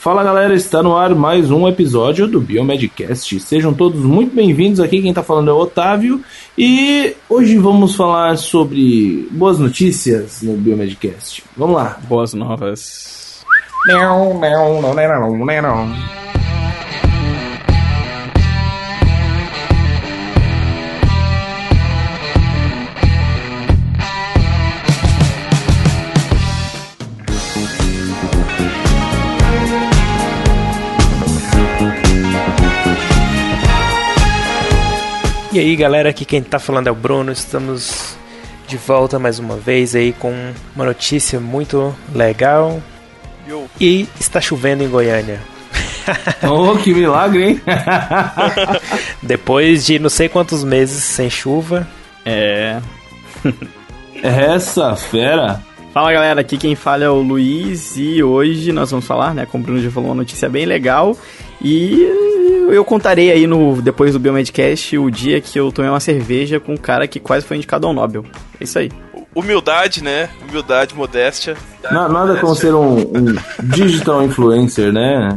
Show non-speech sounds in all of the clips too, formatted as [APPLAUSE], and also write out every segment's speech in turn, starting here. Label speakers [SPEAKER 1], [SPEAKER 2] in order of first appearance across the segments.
[SPEAKER 1] Fala galera, está no ar mais um episódio do Biomedcast. Sejam todos muito bem-vindos aqui. Quem está falando é o Otávio e hoje vamos falar sobre boas notícias no Biomedcast. Vamos lá.
[SPEAKER 2] Boas novas.
[SPEAKER 1] Não, não, não, não, não, não.
[SPEAKER 2] E aí galera, aqui quem tá falando é o Bruno, estamos de volta mais uma vez aí com uma notícia muito legal. Yo. E está chovendo em Goiânia. [LAUGHS]
[SPEAKER 1] oh, que milagre, hein? [LAUGHS]
[SPEAKER 2] Depois de não sei quantos meses sem chuva.
[SPEAKER 1] É. [LAUGHS] Essa fera.
[SPEAKER 2] Fala galera, aqui quem fala é o Luiz e hoje nós vamos falar, né? Como o Bruno já falou, uma notícia bem legal. E eu contarei aí no depois do Biomedcast o dia que eu tomei uma cerveja com um cara que quase foi indicado ao Nobel. É isso aí.
[SPEAKER 3] Humildade, né? Humildade, modéstia.
[SPEAKER 1] Na, nada modéstia. como ser um, um, digital influencer, né?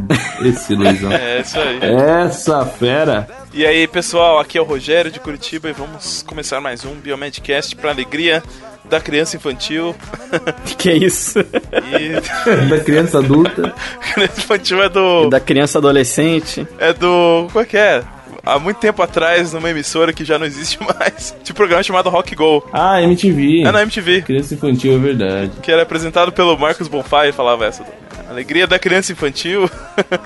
[SPEAKER 1] Esse Luizão.
[SPEAKER 3] É, isso aí.
[SPEAKER 1] Essa fera.
[SPEAKER 3] E aí, pessoal, aqui é o Rogério de Curitiba e vamos começar mais um Biomedcast para alegria da criança infantil. [LAUGHS]
[SPEAKER 2] Que é isso?
[SPEAKER 3] E... [LAUGHS]
[SPEAKER 1] da criança adulta. [LAUGHS]
[SPEAKER 3] criança infantil é do.
[SPEAKER 2] E da criança adolescente.
[SPEAKER 3] É do. Qual é que é? Há muito tempo atrás, numa emissora que já não existe mais, tinha um programa chamado Rock Go.
[SPEAKER 1] Ah, MTV.
[SPEAKER 3] É na MTV.
[SPEAKER 1] Criança infantil, é verdade.
[SPEAKER 3] Que era apresentado pelo Marcos Bonfá e falava essa. Alegria da criança infantil.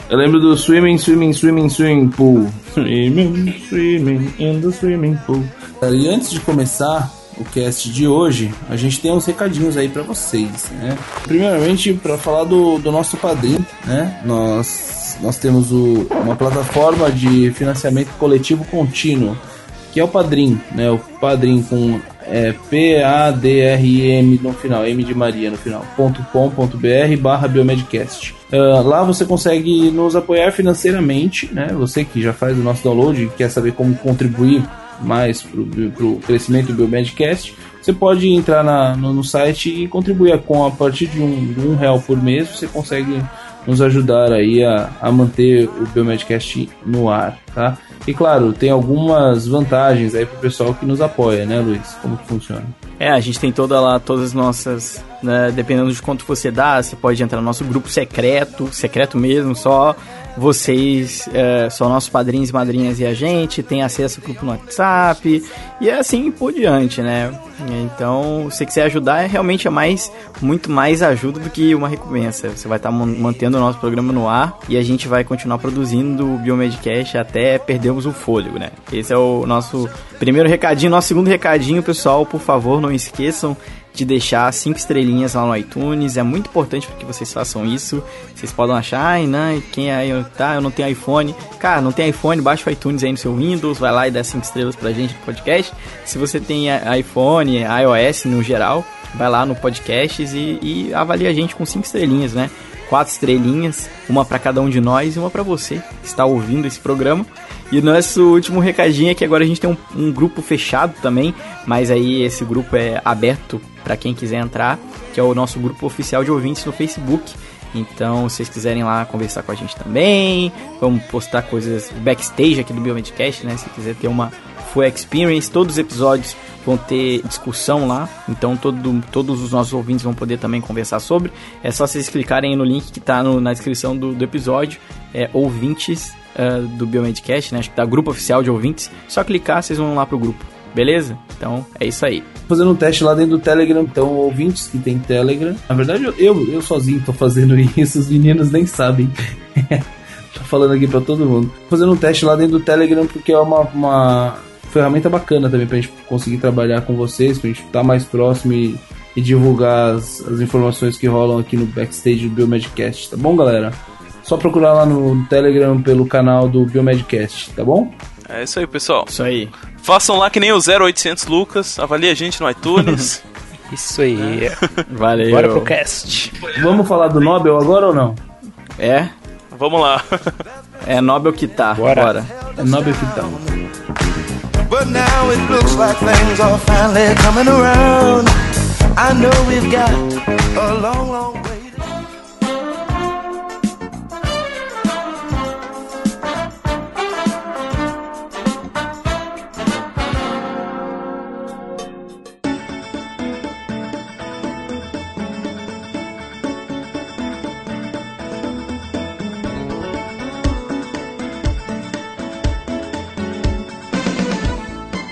[SPEAKER 1] Eu lembro do Swimming, Swimming, Swimming, Swimming Pool. Swimming, Swimming in the Swimming Pool. E antes de começar, o cast de hoje, a gente tem uns recadinhos aí para vocês, né? Primeiramente, para falar do, do nosso padrinho, né? Nós, nós temos o, uma plataforma de financiamento coletivo contínuo, que é o Padrim, né? O Padrim com é, P-A-D-R-I-M no final, M de Maria no final, .com.br barra Biomedcast. Uh, lá você consegue nos apoiar financeiramente, né? Você que já faz o nosso download e quer saber como contribuir mais para o crescimento do Biomedcast, você pode entrar na, no, no, site e contribuir com a partir de um, de um real por mês, você consegue nos ajudar aí a, a manter o Biomedcast no ar, tá? E claro, tem algumas vantagens aí pro pessoal que nos apoia, né, Luiz? Como que funciona?
[SPEAKER 2] É, a gente tem toda lá, todas as nossas, né, dependendo de quanto você dá, você pode entrar no nosso grupo secreto, secreto mesmo, só vocês é, são nossos padrinhos madrinhas e a gente tem acesso ao grupo no WhatsApp e é assim por diante, né? Então, se você quiser ajudar, é realmente é mais, muito mais ajuda do que uma recompensa. Você vai estar tá mantendo o nosso programa no ar e a gente vai continuar produzindo o Biomedcast até perdermos o fôlego, né? Esse é o nosso primeiro recadinho. Nosso segundo recadinho, pessoal, por favor, não esqueçam de deixar cinco estrelinhas lá no iTunes. É muito importante que vocês façam isso. Vocês podem achar, ai, não, quem é, tá, eu não tenho iPhone. Cara, não tem iPhone, baixa o iTunes aí no seu Windows, vai lá e dá cinco estrelas pra gente no podcast. Se você tem iPhone, iOS no geral, vai lá no podcasts e, e avalia a gente com cinco estrelinhas, né? Quatro estrelinhas, uma para cada um de nós e uma para você que está ouvindo esse programa. E nosso último recadinho é que agora a gente tem um, um grupo fechado também, mas aí esse grupo é aberto para quem quiser entrar, que é o nosso grupo oficial de ouvintes no Facebook. Então, se vocês quiserem lá conversar com a gente também, vamos postar coisas backstage aqui do Biomedcast, né? Se quiser ter uma full experience, todos os episódios vão ter discussão lá, então todo, todos os nossos ouvintes vão poder também conversar sobre. É só vocês clicarem no link que está na descrição do, do episódio, é ouvintes uh, do Biomedcast, né? Acho que tá grupo oficial de ouvintes. Só clicar, vocês vão lá pro grupo. Beleza? Então é isso aí.
[SPEAKER 1] Fazendo um teste lá dentro do Telegram, então ouvintes que tem Telegram. Na verdade, eu, eu sozinho tô fazendo [LAUGHS] isso, os meninos nem sabem. [LAUGHS] tô falando aqui para todo mundo. Fazendo um teste lá dentro do Telegram porque é uma, uma ferramenta bacana também pra gente conseguir trabalhar com vocês, pra gente estar tá mais próximo e, e divulgar as, as, informações que rolam aqui no backstage do Biomedcast, tá bom, galera? Só procurar lá no Telegram pelo canal do Biomedcast, tá bom?
[SPEAKER 3] É isso aí, pessoal.
[SPEAKER 2] Isso aí.
[SPEAKER 3] Façam lá que nem o 0800 Lucas, avalie a gente no iTunes. [LAUGHS]
[SPEAKER 2] isso aí. Valeu. Bora pro cast.
[SPEAKER 1] Vamos falar do Nobel agora ou não?
[SPEAKER 2] É?
[SPEAKER 3] Vamos lá.
[SPEAKER 2] É Nobel que tá. Bora. Bora.
[SPEAKER 1] É Nobel que tá. But
[SPEAKER 4] now it looks like things are finally coming around. I know we've got a long, long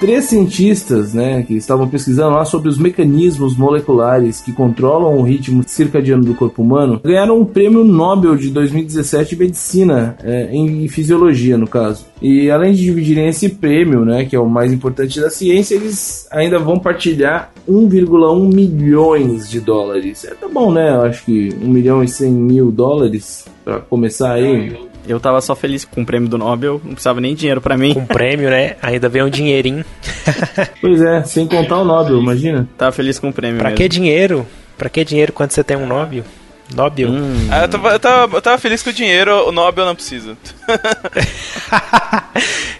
[SPEAKER 1] três cientistas, né, que estavam pesquisando lá sobre os mecanismos moleculares que controlam o ritmo circadiano do corpo humano, ganharam um prêmio Nobel de 2017 de medicina, é, em fisiologia, no caso. E além de dividirem esse prêmio, né, que é o mais importante da ciência, eles ainda vão partilhar 1,1 milhões de dólares. É tá bom, né? Eu acho que 1 milhão e 100 mil dólares para começar aí.
[SPEAKER 2] Eu tava só feliz com o prêmio do Nobel, não precisava nem dinheiro para mim.
[SPEAKER 5] Com prêmio, né? Ainda veio um dinheirinho. [LAUGHS]
[SPEAKER 1] pois é, sem contar o Nobel, imagina.
[SPEAKER 2] Tava feliz com o prêmio.
[SPEAKER 5] Pra
[SPEAKER 2] mesmo.
[SPEAKER 5] que dinheiro? Pra que dinheiro quando você tem um Nobel? Nobel.
[SPEAKER 3] Hum. Ah, eu, tava, eu, tava, eu tava feliz com o dinheiro, o Nobel não precisa. [LAUGHS]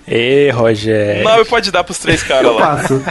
[SPEAKER 5] Ê, Roger.
[SPEAKER 3] O Nobel pode dar pros três caras lá.
[SPEAKER 1] Passo. [LAUGHS]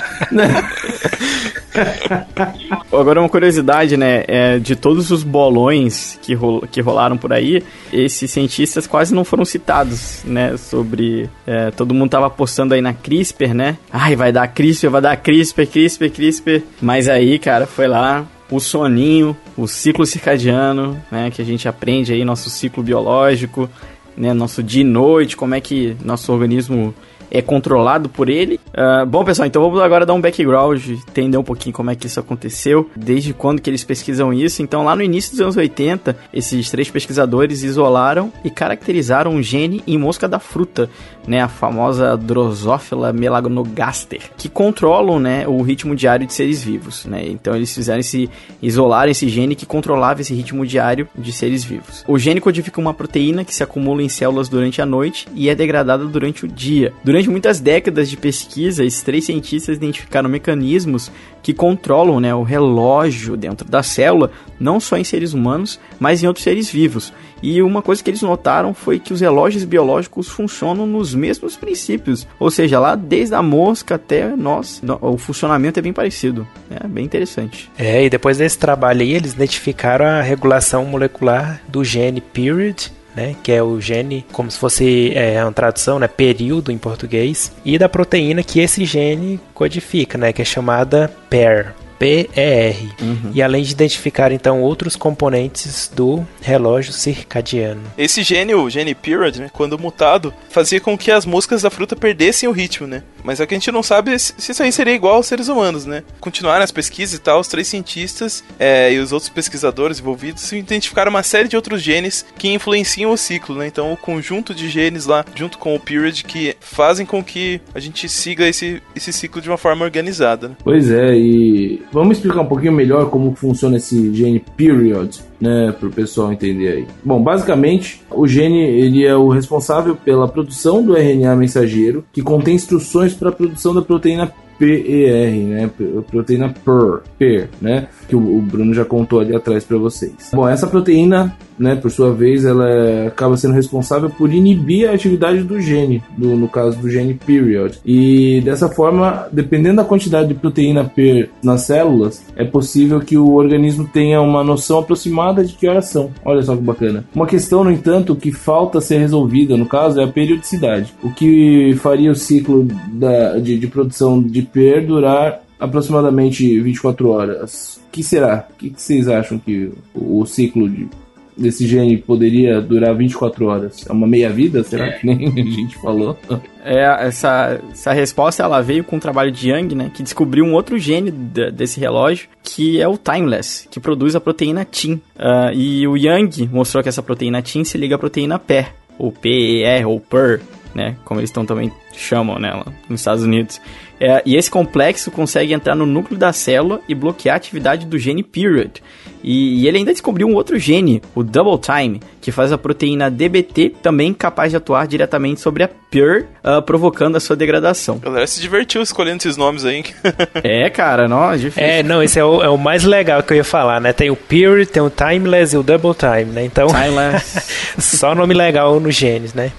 [SPEAKER 2] Agora uma curiosidade, né? É, de todos os bolões que, rol que rolaram por aí, esses cientistas quase não foram citados, né? Sobre. É, todo mundo tava apostando aí na CRISPR, né? Ai, vai dar CRISPR, vai dar CRISPR, CRISPR, CRISPR. Mas aí, cara, foi lá, o soninho, o ciclo circadiano, né, que a gente aprende aí nosso ciclo biológico, né, nosso dia e noite, como é que nosso organismo é controlado por ele. Uh, bom, pessoal, então vamos agora dar um background, entender um pouquinho como é que isso aconteceu, desde quando que eles pesquisam isso. Então, lá no início dos anos 80, esses três pesquisadores isolaram e caracterizaram um gene em mosca da fruta, né, a famosa Drosophila melanogaster, que controlam, né, o ritmo diário de seres vivos, né? Então, eles fizeram esse isolar esse gene que controlava esse ritmo diário de seres vivos. O gene codifica uma proteína que se acumula em células durante a noite e é degradada durante o dia. Durante muitas décadas de pesquisa, esses três cientistas identificaram mecanismos que controlam né, o relógio dentro da célula, não só em seres humanos, mas em outros seres vivos. E uma coisa que eles notaram foi que os relógios biológicos funcionam nos mesmos princípios, ou seja, lá desde a mosca até nós, o funcionamento é bem parecido. É bem interessante.
[SPEAKER 5] É, e depois desse trabalho aí, eles identificaram a regulação molecular do gene period né, que é o gene, como se fosse é, uma tradução, né, período em português, e da proteína que esse gene codifica, né, que é chamada PER. PER. Uhum. E além de identificar então outros componentes do relógio circadiano.
[SPEAKER 3] Esse gene, o gene period, né, quando mutado, fazia com que as moscas da fruta perdessem o ritmo, né? Mas é que a gente não sabe se isso aí seria igual aos seres humanos, né? Continuaram as pesquisas e tal, os três cientistas é, e os outros pesquisadores envolvidos identificaram uma série de outros genes que influenciam o ciclo, né? Então o conjunto de genes lá, junto com o period, que fazem com que a gente siga esse, esse ciclo de uma forma organizada. Né?
[SPEAKER 1] Pois é, e vamos explicar um pouquinho melhor como funciona esse gene period, né, para o pessoal entender aí. Bom, basicamente, o gene ele é o responsável pela produção do RNA mensageiro, que contém instruções para a produção da proteína PER, né? Proteína PER, PER, né? Que o Bruno já contou ali atrás para vocês. Bom, essa proteína, né, por sua vez, ela acaba sendo responsável por inibir a atividade do gene, do, no caso do gene period. E dessa forma, dependendo da quantidade de proteína PER nas células, é possível que o organismo tenha uma noção aproximada de que horas são. Olha só que bacana. Uma questão, no entanto, que falta ser resolvida, no caso, é a periodicidade. O que faria o ciclo da, de, de produção de PER durar aproximadamente 24 horas. O que será? O que vocês acham que o ciclo de, desse gene poderia durar 24 horas? É uma meia-vida? Será que nem a gente falou?
[SPEAKER 2] É, essa, essa resposta ela veio com o trabalho de Young, né, que descobriu um outro gene desse relógio, que é o Timeless, que produz a proteína TIM. Uh, e o Young mostrou que essa proteína TIM se liga à proteína PER, ou PER, ou PER, né, como eles estão também chamam nela nos Estados Unidos. É, e esse complexo consegue entrar no núcleo da célula e bloquear a atividade do gene period. E, e, ele ainda descobriu um outro gene, o double time, que faz a proteína DBT também capaz de atuar diretamente sobre a PER, uh, provocando a sua degradação.
[SPEAKER 3] A galera se divertiu escolhendo esses nomes aí. [LAUGHS]
[SPEAKER 2] é, cara, não, é difícil.
[SPEAKER 5] É, não, esse é o, é o, mais legal que eu ia falar, né? Tem o period, tem o timeless e o double time, né? Então,
[SPEAKER 2] timeless. [LAUGHS]
[SPEAKER 5] só nome legal nos genes, né?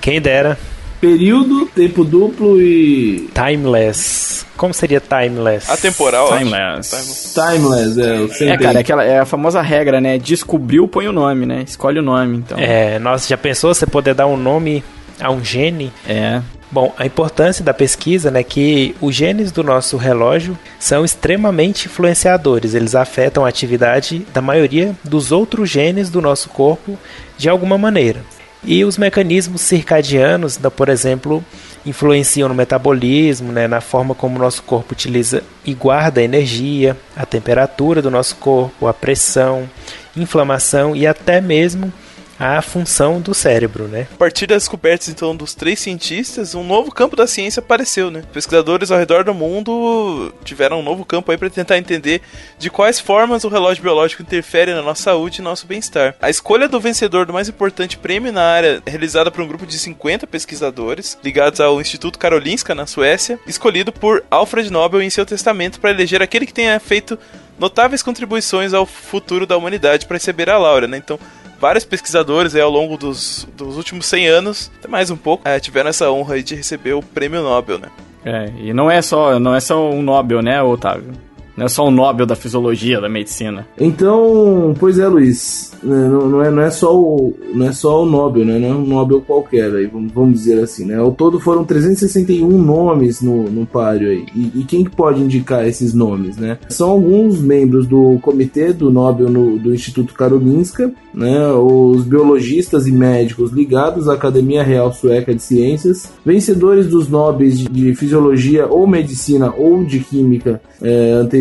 [SPEAKER 5] Quem dera.
[SPEAKER 1] Período, tempo duplo e.
[SPEAKER 5] Timeless. Como seria timeless?
[SPEAKER 3] Atemporal.
[SPEAKER 2] Timeless.
[SPEAKER 1] Timeless, é. Eu
[SPEAKER 2] é, cara, é, aquela, é a famosa regra, né? Descobriu, põe o nome, né? Escolhe o nome, então.
[SPEAKER 5] É, nossa, já pensou você poder dar um nome a um gene?
[SPEAKER 2] É.
[SPEAKER 5] Bom, a importância da pesquisa é né, que os genes do nosso relógio são extremamente influenciadores. Eles afetam a atividade da maioria dos outros genes do nosso corpo de alguma maneira. E os mecanismos circadianos, por exemplo, influenciam no metabolismo, né, na forma como o nosso corpo utiliza e guarda a energia, a temperatura do nosso corpo, a pressão, inflamação e até mesmo a função do cérebro, né?
[SPEAKER 3] A partir das descobertas então dos três cientistas, um novo campo da ciência apareceu, né? Pesquisadores ao redor do mundo tiveram um novo campo aí para tentar entender de quais formas o relógio biológico interfere na nossa saúde e nosso bem-estar. A escolha do vencedor do mais importante prêmio na área é realizada por um grupo de 50 pesquisadores ligados ao Instituto Karolinska na Suécia, escolhido por Alfred Nobel em seu testamento para eleger aquele que tenha feito notáveis contribuições ao futuro da humanidade para receber a Laura, né? Então, vários pesquisadores aí, ao longo dos, dos últimos 100 anos, até mais um pouco, é, tiveram essa honra de receber o prêmio Nobel, né?
[SPEAKER 2] É, e não é só, não é só um Nobel, né, Otávio? Não é só o Nobel da fisiologia, da medicina.
[SPEAKER 1] Então, pois é, Luiz. né, Não, não é, não, é só o, não é só o Nobel, né? Não é um Nobel qualquer, aí, vamos, dizer assim, né? Ao todo foram 361 nomes no, no páreo aí. E, e quem que pode indicar esses nomes, né? São alguns membros do comitê do Nobel no- do Instituto Karolinska, né? Os biologistas e médicos ligados à Academia Real Sueca de Ciências, vencedores dos Nobres de, de Fisiologia ou Medicina ou de Química é, anteriores,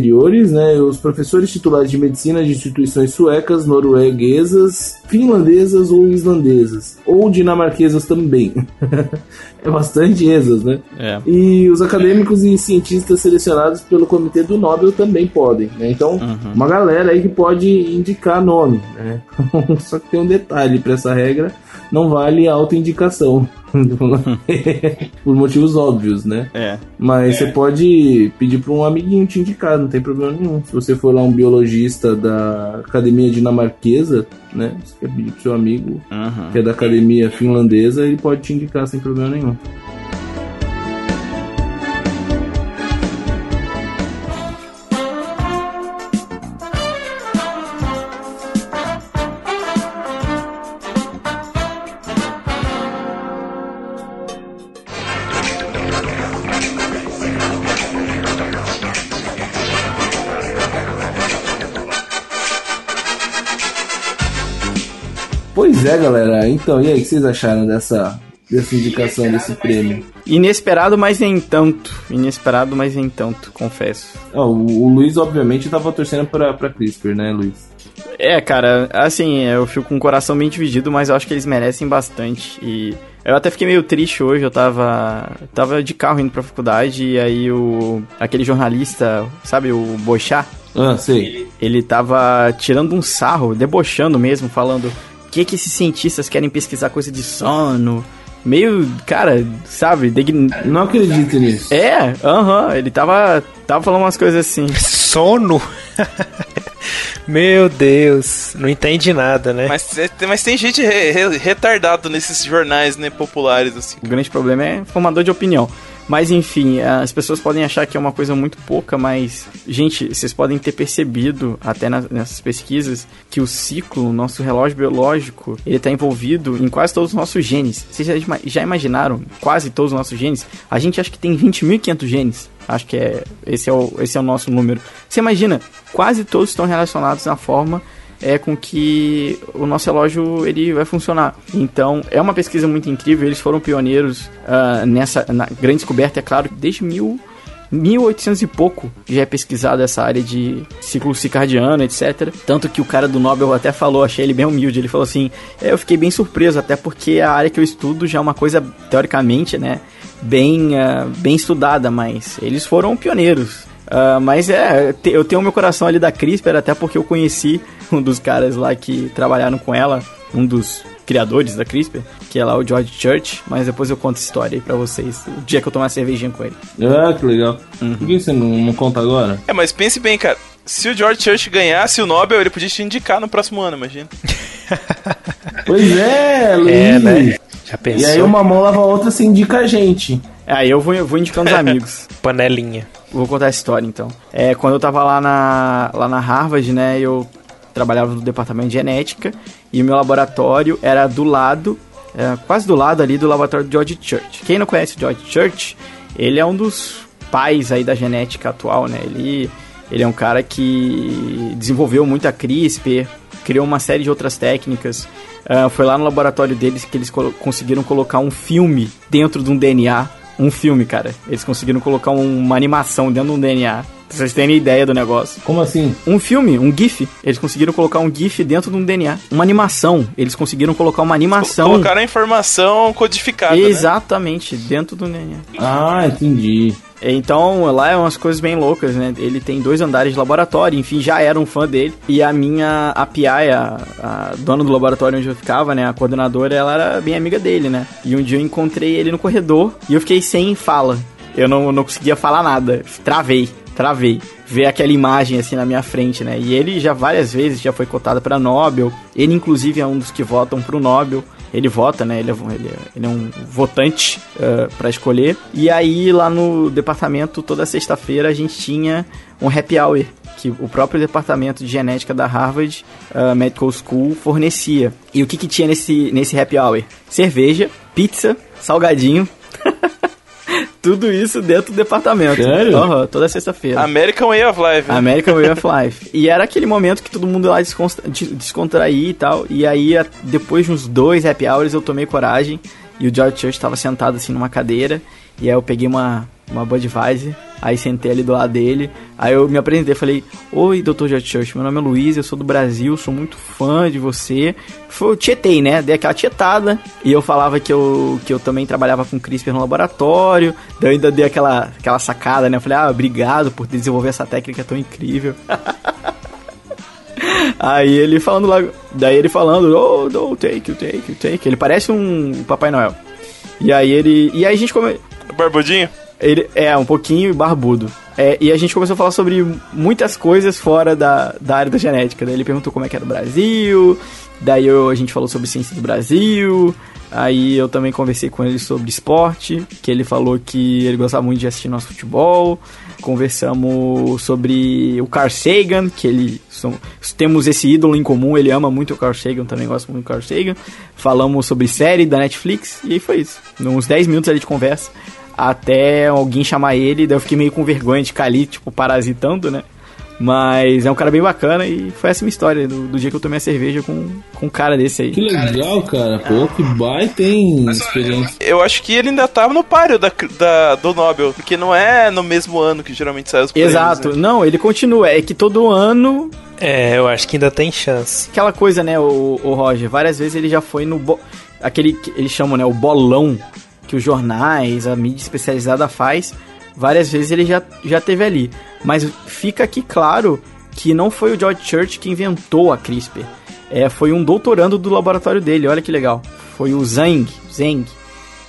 [SPEAKER 1] né? Os professores titulares de medicina de instituições suecas, norueguesas, finlandesas ou islandesas, ou dinamarquesas também. [LAUGHS] é bastante esas, né?
[SPEAKER 2] É.
[SPEAKER 1] E os acadêmicos e cientistas selecionados pelo Comitê do Nobel também podem, né? Então, uma galera aí que pode indicar nome, né? [LAUGHS] Só que tem um detalhe para essa regra, não vale autoindicação. [LAUGHS] Por motivos óbvios, né?
[SPEAKER 2] É.
[SPEAKER 1] Mas você pode pedir para um amiguinho te indicar, não tem problema nenhum. Se você for lá um biologista da academia dinamarquesa, né? Você quer pedir pro seu amigo
[SPEAKER 2] Uhum.
[SPEAKER 1] que é da academia finlandesa, ele pode te indicar sem problema nenhum. Pois é, galera. Então, e aí, o que vocês acharam dessa, dessa indicação desse prêmio?
[SPEAKER 2] Inesperado, mas nem tanto. Inesperado, mas nem tanto, confesso.
[SPEAKER 1] O, o Luiz, obviamente, tava torcendo pra, pra CRISPR, né, Luiz?
[SPEAKER 2] É, cara, assim, eu fico com o coração bem dividido, mas eu acho que eles merecem bastante. E eu até fiquei meio triste hoje, eu tava. tava de carro indo pra faculdade, e aí o. aquele jornalista, sabe, o Boixá,
[SPEAKER 1] Ah, sei.
[SPEAKER 2] ele tava tirando um sarro, debochando mesmo, falando que que esses cientistas querem pesquisar coisa de sono. Meio, cara, sabe, degn...
[SPEAKER 1] Não acredito nisso.
[SPEAKER 2] É, aham, ele tava, tava falando umas coisas assim.
[SPEAKER 5] Sono? [LAUGHS] Meu Deus, não entende nada, né?
[SPEAKER 3] Mas, é- mas tem gente re- re- retardado nesses jornais, né, populares, assim.
[SPEAKER 2] O grande problema é formador de opinião. Mas enfim, as pessoas podem achar que é uma coisa muito pouca, mas, gente, vocês podem ter percebido, até nas- nessas pesquisas, que o ciclo, o nosso relógio biológico, ele está envolvido em quase todos os nossos genes. Vocês já, já imaginaram quase todos os nossos genes? A gente acha que tem 20.500 genes. Acho que é esse, é o esse é o nosso número. Você imagina, quase todos estão relacionados na forma é com que o nosso relógio ele vai funcionar. Então é uma pesquisa muito incrível. Eles foram pioneiros ah, nessa grande descoberta, é claro, desde mil 1800 e pouco já é pesquisada essa área de ciclo circadiano, etc. Tanto que o cara do Nobel até falou, achei ele bem humilde, ele falou assim: é, eu fiquei bem surpreso, até porque a área que eu estudo já é uma coisa, teoricamente, né, bem, ah, bem estudada, mas eles foram pioneiros. Ah, mas é, eu tenho meu coração ali da CRISPR, até porque eu conheci [LAUGHS] um dos caras lá que trabalharam com ela, um dos criadores da CRISPR, que é lá o George Church, mas depois eu conto a história aí pra vocês, o dia que eu tomar uma cervejinha com ele.
[SPEAKER 1] Ah, que legal.
[SPEAKER 2] Uhum.
[SPEAKER 1] Por que você não, não conta agora?
[SPEAKER 3] É, mas pense bem, cara. Se o George Church ganhasse o Nobel, ele podia te indicar no próximo ano, imagina. [LAUGHS]
[SPEAKER 1] Pois é, Luiz.
[SPEAKER 5] É, né? Já
[SPEAKER 1] E
[SPEAKER 5] pensou?
[SPEAKER 1] aí uma mão lava a outra, você indica a gente.
[SPEAKER 2] Aí eu vou, eu vou indicando os [LAUGHS] amigos.
[SPEAKER 5] Panelinha.
[SPEAKER 2] Vou contar a história então. É, quando eu tava lá na, lá na Harvard, né, eu trabalhava no departamento de genética e o meu laboratório era do lado, é, quase do lado ali do laboratório do George Church. Quem não conhece o George Church, ele é um dos pais aí da genética atual, né? Ele, ele é um cara que desenvolveu muita CRISPR, criou uma série de outras técnicas. Ah, foi lá no laboratório deles que eles colo- conseguiram colocar um filme dentro de um DNA Um filme, cara. Eles conseguiram colocar um- uma animação dentro de um DNA. Pra vocês terem ideia do negócio.
[SPEAKER 1] Como assim?
[SPEAKER 2] Um filme, um GIF. Eles conseguiram colocar um GIF dentro de um DNA. Uma animação. Eles conseguiram colocar uma animação.
[SPEAKER 3] Colocaram a informação codificada, né?
[SPEAKER 2] Exatamente, dentro do DNA.
[SPEAKER 1] Ah, entendi.
[SPEAKER 2] Então, lá é umas coisas bem loucas, né? Ele tem dois andares de laboratório, enfim, já era um fã dele. E a minha, a PI, a, a dona do laboratório onde eu ficava, né? A coordenadora, ela era bem amiga dele, né? E um dia eu encontrei ele no corredor e eu fiquei sem fala. Eu não, não conseguia falar nada. Travei, travei. Ver aquela imagem assim na minha frente, né? E ele já várias vezes já foi cotado para Nobel. Ele, inclusive, é um dos que votam pro Nobel ele vota, né? Ele é, ele é, ele é um votante uh, para escolher. E aí, lá no departamento, toda sexta-feira, a gente tinha um happy hour. Que o próprio departamento de genética da Harvard uh, Medical School fornecia. E o que, que tinha nesse, nesse happy hour? Cerveja, pizza, salgadinho. [LAUGHS] Tudo isso dentro do departamento.
[SPEAKER 1] Sério?
[SPEAKER 2] Uhum, toda sexta-feira.
[SPEAKER 3] American Way of Life. né?
[SPEAKER 2] American Way of Life. E era aquele momento que todo mundo lá descontra des- descontrair e tal. E aí, depois de uns dois happy hours, eu tomei coragem. E o George Church estava sentado assim numa cadeira. E aí eu peguei uma, uma Budweiser. Aí sentei ali do lado dele. Aí eu me apresentei falei: Oi, Dr. George Church, meu nome é Luiz, eu sou do Brasil, sou muito fã de você. Foi, eu tietei, né? Dei aquela tietada. E eu falava que eu, que eu também trabalhava com CRISPR no laboratório. Daí eu ainda dei aquela, aquela sacada, né? Eu falei: Ah, obrigado por desenvolver essa técnica tão incrível. [LAUGHS] Aí ele falando lá, daí ele falando, oh, no, take, you take, you take. Ele parece um Papai Noel. E aí ele, e aí a gente come,
[SPEAKER 3] Barbudinho?
[SPEAKER 2] Ele é um pouquinho barbudo. É, e a gente começou a falar sobre muitas coisas fora da, da área da genética. Daí ele perguntou como é que era o Brasil. Daí eu- a gente falou sobre ciência do Brasil. Aí eu também conversei com ele sobre esporte, que ele falou que ele gostava muito de assistir nosso futebol. Conversamos sobre o Carl Sagan, que ele temos esse ídolo em comum, ele ama muito o Carl Sagan, também gosto muito do Carl Sagan. Falamos sobre série da Netflix e foi isso. Uns 10 minutos ali de conversa até alguém chamar ele, daí eu fiquei meio com vergonha de ficar ali, tipo, parasitando, né? Mas é um cara bem bacana e foi essa minha história do, do dia que eu tomei a cerveja com, com um cara desse aí.
[SPEAKER 1] Que legal, cara. Pô, que baita hein, experiência.
[SPEAKER 3] Eu acho que ele ainda tava no páreo da, da- do Nobel, porque não é no mesmo ano que geralmente sai os prêmios,
[SPEAKER 2] Exato,
[SPEAKER 3] né?
[SPEAKER 2] não, ele continua. É que todo ano,
[SPEAKER 5] É, eu acho que ainda tem chance.
[SPEAKER 2] aquela coisa, né, o, o Roger, várias vezes ele já foi no. Bo... Aquele que eles chamam, né, o bolão que os jornais, a mídia especializada faz. Várias vezes ele já, já teve ali. Mas fica aqui claro que não foi o George Church que inventou a CRISPR. É, foi um doutorando do laboratório dele, olha que legal. Foi o Zhang, Zhang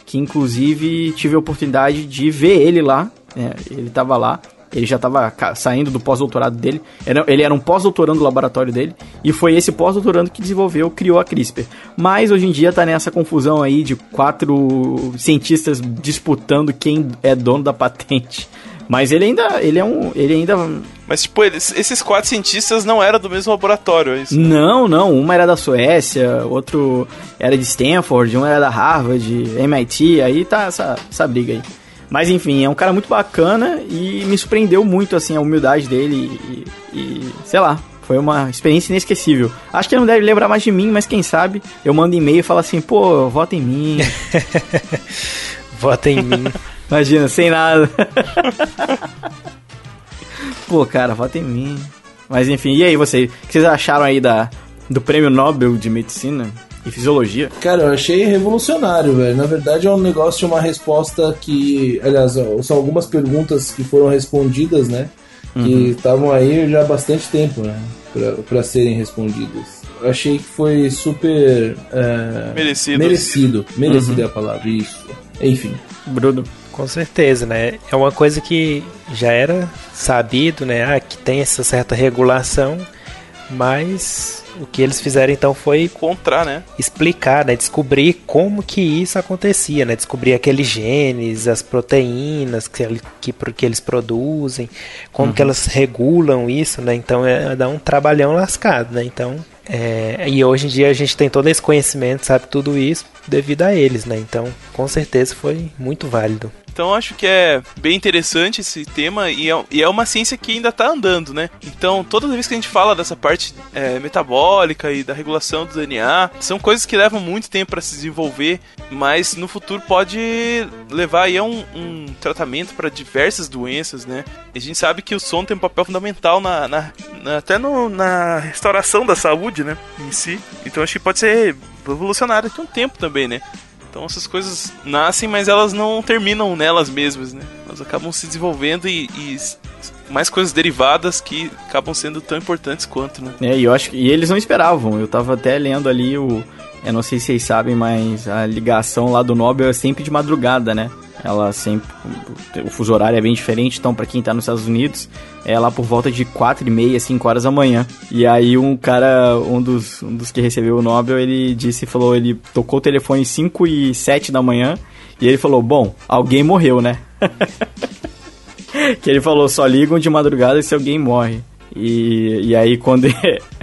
[SPEAKER 2] que inclusive tive a oportunidade de ver ele lá. né, ele estava lá. Ele já estava saindo do pós-doutorado dele. Era- ele era um pós-doutorando do laboratório dele. E foi esse pós-doutorando que desenvolveu, criou a CRISPR. Mas hoje em dia tá nessa confusão aí de quatro cientistas disputando quem é dono da patente. Mas ele ainda. Ele é um. Ele ainda.
[SPEAKER 3] Mas, tipo, eles, esses quatro cientistas não eram do mesmo laboratório, é isso?
[SPEAKER 2] Não, não. Uma era da Suécia, outro era de Stanford, um era da Harvard, MIT, aí tá essa, essa briga aí. Mas enfim, é um cara muito bacana e me surpreendeu muito, assim, a humildade dele e, e, sei lá, foi uma experiência inesquecível. Acho que ele não deve lembrar mais de mim, mas quem sabe eu mando e-mail e falo assim, pô, vota em mim. [LAUGHS]
[SPEAKER 5] Vota em mim. [LAUGHS]
[SPEAKER 2] Imagina, sem nada. [LAUGHS] Pô, cara, vota em mim. Mas enfim, e aí você? O que vocês acharam aí da, do prêmio Nobel de Medicina e Fisiologia?
[SPEAKER 1] Cara, eu achei revolucionário, velho. Na verdade, é um negócio, uma resposta que. Aliás, são algumas perguntas que foram respondidas, né? Que estavam aí já há bastante tempo, né? Pra, pra serem respondidas. Eu achei que foi super. é,
[SPEAKER 3] Merecido.
[SPEAKER 1] Merecido. Merecido é a palavra, isso. Enfim.
[SPEAKER 2] Bruno.
[SPEAKER 5] Com certeza, né? É uma coisa que já era sabido, né? Ah, que tem essa certa regulação, mas o que eles fizeram então foi
[SPEAKER 3] Contra, né?
[SPEAKER 5] explicar, né? Descobrir como que isso acontecia, né? Descobrir aqueles genes, as proteínas que, que, que eles produzem, como que elas regulam isso, né? Então é dá um trabalhão lascado, né? Então é, e hoje em dia a gente tem todo esse conhecimento, sabe tudo isso devido a eles, né? Então com certeza foi muito válido.
[SPEAKER 3] Então acho que é bem interessante esse tema e é, e é uma ciência que ainda está andando, né? Então toda vez que a gente fala dessa parte é, metabólica e da regulação do DNA, são coisas que levam muito tempo para se desenvolver, mas no futuro pode levar aí a um, um tratamento para diversas doenças, né? A gente sabe que o som tem um papel fundamental na, na até no, na restauração da saúde, né? Em si. Então acho que pode ser revolucionário daqui a um tempo também, né? Então essas coisas nascem, mas elas não terminam nelas mesmas, né? Elas acabam se desenvolvendo e, e mais coisas derivadas que acabam sendo tão importantes quanto, né?
[SPEAKER 2] É, e eu acho que e eles não esperavam. Eu tava até lendo ali o eu não sei se vocês sabem, mas a ligação lá do Nobel é sempre de madrugada, né? Ela sempre. O fuso horário é bem diferente, então, para quem tá nos Estados Unidos, é lá por volta de 4 e meia, 5 horas da manhã. E aí, um cara, um dos, um dos que recebeu o Nobel, ele disse: falou, ele tocou o telefone 5 e 7 da manhã. E ele falou: Bom, alguém morreu, né? [LAUGHS] que ele falou: só ligam de madrugada se alguém morre. E, e aí, quando. [LAUGHS]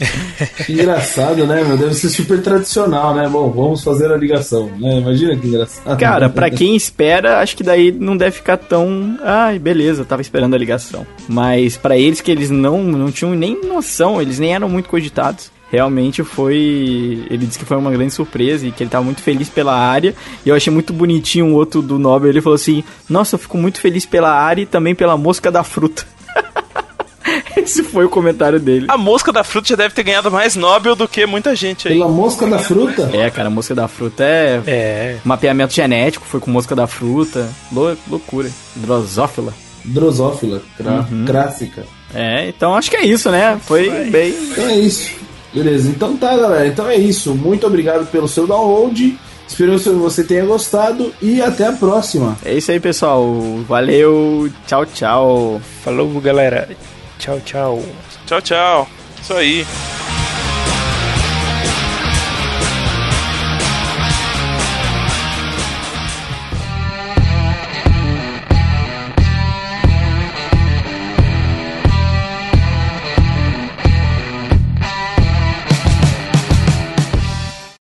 [SPEAKER 2] [LAUGHS]
[SPEAKER 1] Que engraçado, né, meu? Deve ser super tradicional, né? Bom, vamos fazer a ligação, né? Imagina que engraçado.
[SPEAKER 2] Cara, pra quem espera, acho que daí não deve ficar tão. Ai, beleza, tava esperando a ligação. Mas para eles que eles não, não tinham nem noção, eles nem eram muito cogitados realmente foi. Ele disse que foi uma grande surpresa e que ele estava muito feliz pela área. E eu achei muito bonitinho um outro do Nobel. Ele falou assim: Nossa, eu fico muito feliz pela área e também pela mosca da fruta. [LAUGHS] [LAUGHS] Esse foi o comentário dele.
[SPEAKER 3] A mosca da fruta já deve ter ganhado mais Nobel do que muita gente aí.
[SPEAKER 1] Pela mosca da fruta?
[SPEAKER 2] É, cara, a mosca da fruta é.
[SPEAKER 5] É.
[SPEAKER 2] Mapeamento genético, foi com mosca da fruta. Lou loucura. Drosófila.
[SPEAKER 1] Drosófila, crá
[SPEAKER 2] Uhum.
[SPEAKER 1] clássica.
[SPEAKER 2] É, então acho que é isso, né? Foi bem.
[SPEAKER 1] Então é isso. Beleza, então tá, galera. Então é isso. Muito obrigado pelo seu download. Espero que você tenha gostado e até a próxima.
[SPEAKER 2] É isso aí, pessoal. Valeu. Tchau, tchau.
[SPEAKER 5] Falou, galera. Tchau, tchau.
[SPEAKER 3] Tchau, tchau. Isso aí.